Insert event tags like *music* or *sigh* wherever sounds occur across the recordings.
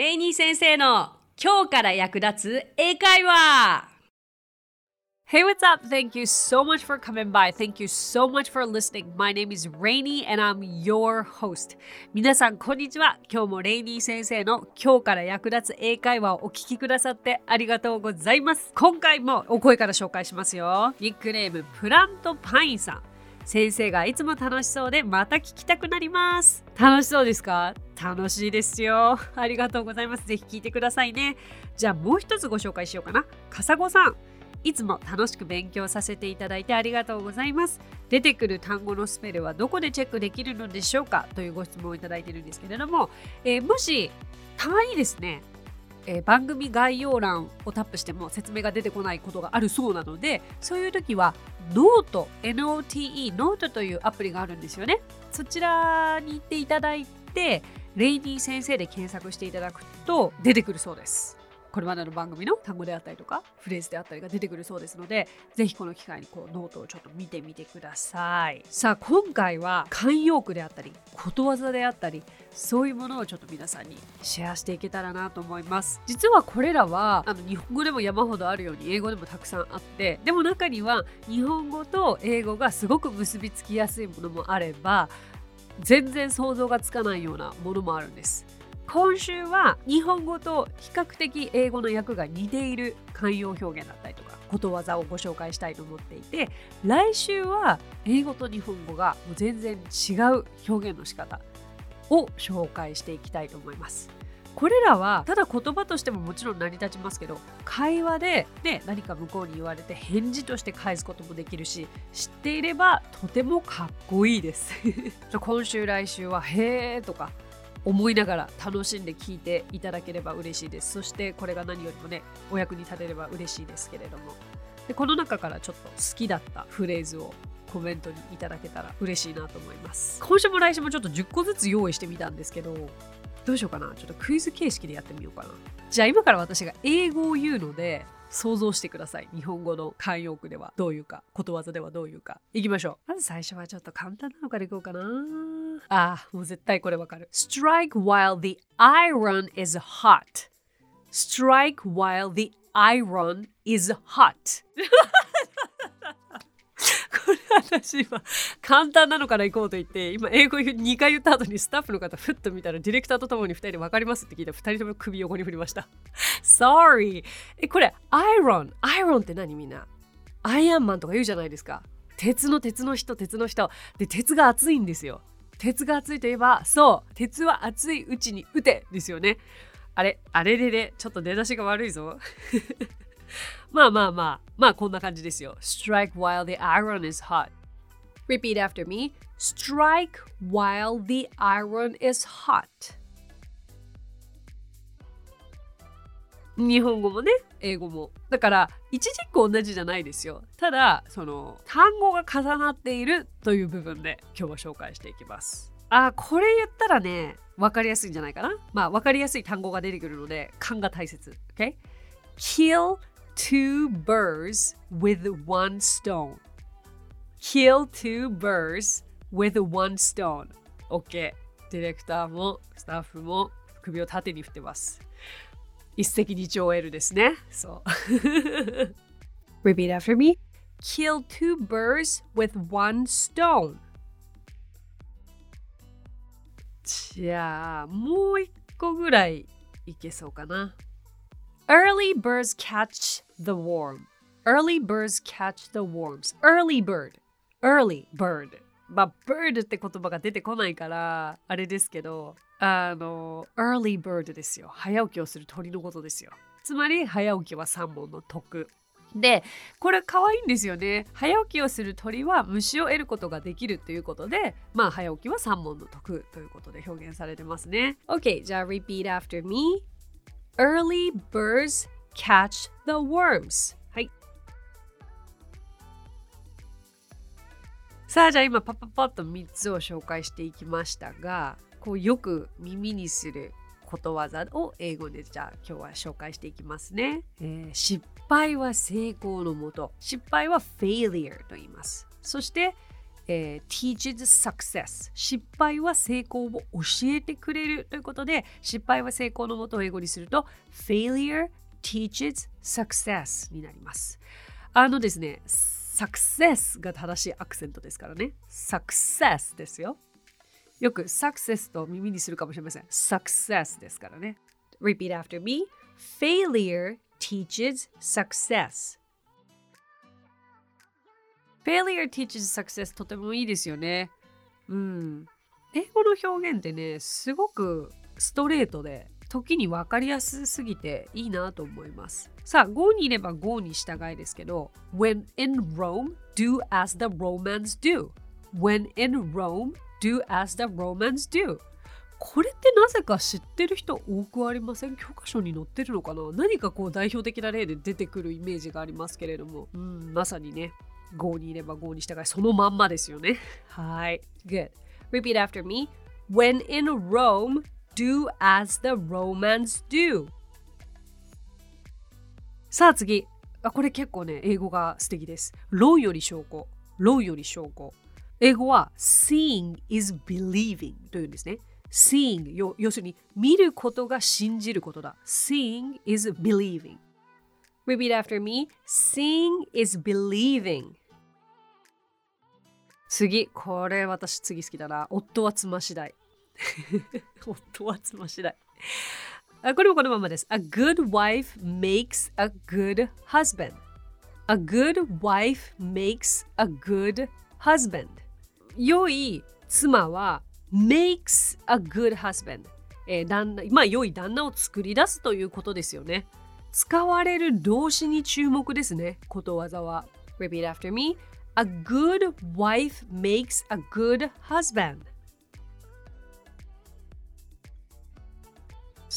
レイニー先生の今日から役立つ英会話 Hey, what's up? Thank you so much for coming by. Thank you so much for listening. My name is Rainy and I'm your host. 皆さん、こんにちは。今日もレイニー先生の今日から役立つ英会話をお聞きくださってありがとうございます。今回もお声から紹介しますよ。ニックネームプラントパインさん。先生がいつも楽しそうでまた聞きたくなります。楽しそうですか？楽しいですよ。ありがとうございます。ぜひ聞いてくださいね。じゃあもう一つご紹介しようかな。かさごさん。いつも楽しく勉強させていただいてありがとうございます。出てくる単語のスペルはどこでチェックできるのでしょうか？というご質問をいただいているんですけれども、えーもしたまにですね、えー番組概要欄をタップしても説明が出てこないことがあるそうなのでそういう時はノート NOTE ノートというアプリがあるんですよね。そちらに行っていただいてレイニー先生で検索していただくと出てくるそうです。これまでの番組の単語であったりとかフレーズであったりが出てくるそうですのでぜひこの機会にこうノートをちょっと見てみてください。さあ今回は慣用句であったりことわざであったりそういうものをちょっと皆さんにシェアしていけたらなと思います。実はこれらはあの日本語でも山ほどあるように英語でもたくさんあってでも中には日本語と英語がすごく結びつきやすいものもあれば全然想像がつかないようなものもあるんです。今週は日本語と比較的英語の訳が似ている慣用表現だったりとかことわざをご紹介したいと思っていて来週は英語と日本語がもう全然違う表現の仕方を紹介していきたいと思います。これらはただ言葉としてももちろん成り立ちますけど会話で、ね、何か向こうに言われて返事として返すこともできるし知っていればとてもかっこいいです。*laughs* 今週来週は「へー」とか思いながら楽しんで聞いていただければ嬉しいです。そしてこれが何よりもねお役に立てれば嬉しいですけれどもでこの中からちょっと好きだったフレーズをコメントにいただけたら嬉しいなと思います。今週も来週もちょっと10個ずつ用意してみたんですけどどうしようかなちょっとクイズ形式でやってみようかな。じゃあ今から私が英語を言うので想像してください。日本語の慣用句ではどういうか、ことわざではどういうか。いきましょう。まず最初はちょっと簡単なのからいこうかな。ああ、もう絶対これわかる。Strike while the iron is hot. Strike while the iron is hot. *laughs* これ私今簡単なのから行こうと言って今英語2回言った後にスタッフの方ふっと見たらディレクターとともに2人で分かりますって聞いたら2人とも首横に振りました。Sorry. えこれアイロンアイロンって何みんな？アイアンマンとか言うじゃないですか。鉄の鉄の人鉄の人。で鉄が熱いんですよ。鉄が熱いといえばそう鉄は熱いうちに打てですよねあれあれれれちょっと出だしが悪いぞまあまあまあまあこんな感じですよ Strike while the iron is hot Repeat after me Strike while the iron is hot 日本語もね英語も。だから一字一句同じじゃないですよ。ただその単語が重なっているという部分で今日は紹介していきます。あこれ言ったらね分かりやすいんじゃないかな。まあ分かりやすい単語が出てくるので勘が大切。OK kill two birds with one stone. Kill two birds with one stone. OK ディレクターもスタッフも首を縦に振ってます。一石二鳥を得るですね。そう。Repeat *laughs* after me. Kill two birds with one stone. じゃあ、もう一個ぐらいいけそうかな。Early birds catch the worm. Early birds catch the worms. Early bird. Early bird. まあ、bird って言葉が出てこないから、あれですけど、あの、early bird ですよ。早起きをする鳥のことですよ。つまり、早起きは3本の得。で、これ可愛いんですよね。早起きをする鳥は虫を得ることができるということで、まあ、早起きは3本の得ということで表現されてますね。OK、じゃあ、repeat after me. Early birds catch the worms. さあ、じゃあ今、パッパパッと3つを紹介していきましたが、こうよく耳にすることわざを英語でじゃあ今日は紹介していきますね、えー失敗は成功のもと失敗は failure と言います。そしてえー、teaches success 失敗は成功を教えてくれるということで失敗は成功のもとを英語にすると failure teaches success になります。あのですね success が正しいアクセントですからね success ですよよく success と耳にするかもしれません success ですからね repeat after me failure teaches success failure teaches success とてもいいですよね。うん。英語の表現ってね、すごくストレートで、時に分かりやすすぎていいなと思います。さあ、Go にいれば Go に従いですけど、When in Rome, do as the Romans do. When in Rome, do as the Romans do. これってなぜか知ってる人多くありません？教科書に載ってるのかな？何かこう代表的な例で出てくるイメージがありますけれども、うん、まさにね、Go にいれば Go に従い、そのまんまですよね。はい。Good. Repeat after me. When in Rome, do as the Romans do. さあ次。あこれ結構ね、英語が素敵です。論より証拠。論より証拠。英語は seeing is believing というんですね。seeing 要するに見ることが信じることだ。seeing is believing. Repeat after me. Seeing is believing. 次、これ私次好きだな。夫は妻次第。夫は妻次第。あこれもこのままです。A good wife makes a good husband. A good wife makes a good husband. 良い妻は makes a good husband. えー、旦那まあ良い旦那を作り出すということですよね。使われる動詞に注目ですね。ことわざは。Repeat after me. A good wife makes a good husband.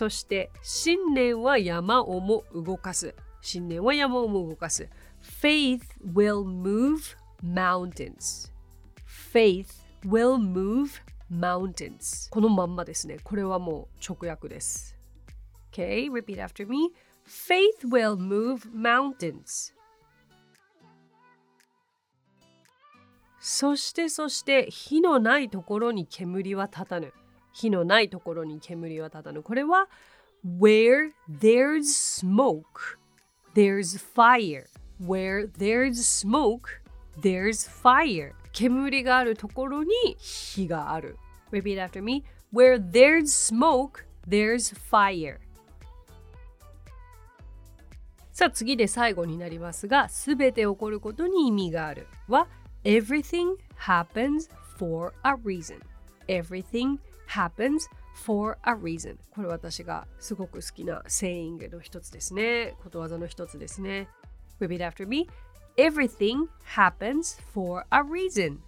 そして信念は山をも動かす。信念は山をも動かす。Faith will move mountains. Faith will move mountains. このまんまですね。これはもう直訳です。Okay, repeat after me. Faith will move mountains. そしてそして火のないところに煙は立たぬ。火のないところに煙は立たぬ。これは Where there's smoke, there's fire. Where there's smoke, there's fire. 煙があるところに火がある。Repeat after me. Where there's smoke, there's fire. さあ次で最後になりますが、すべて起こることに意味があるは Everything happens for a reason. Everything happens for a reason. これ私がすごく好きな saying の一つですね。ことわざの一つですね。Repeat after me. Everything happens for a reason.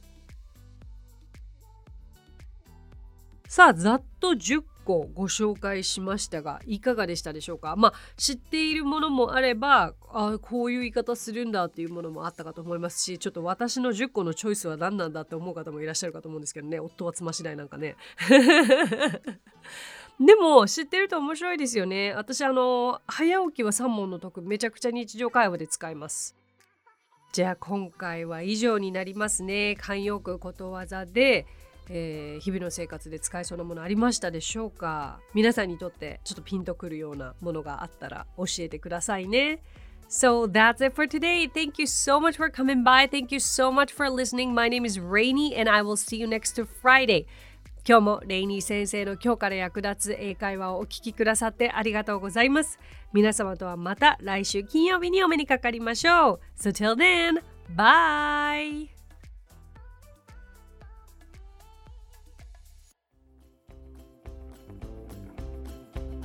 さあ、ざっと10個ご紹介しましたがいかがでしたでしょうか？まあ知っているものもあればあこういう言い方するんだっていうものもあったかと思いますしちょっと私の10個のチョイスは何なんだって思う方もいらっしゃるかと思うんですけどね。夫は妻次第なんかね。*laughs* でも知ってると面白いですよね。私あの早起きは3問の得めちゃくちゃ日常会話で使います。じゃあ今回は以上になりますね。慣用句ことわざでえー、日々の生活で使えそうなものありましたでしょうか？皆さんにとってちょっとピンとくるようなものがあったら教えてくださいね。So that's it for today. Thank you so much for coming by. Thank you so much for listening. My name is Rainy and I will see you next Friday. 今日もレイニー先生の今日から役立つ英会話をお聞きくださってありがとうございます。皆様とはまた来週金曜日にお目にかかりましょう。So till then, bye!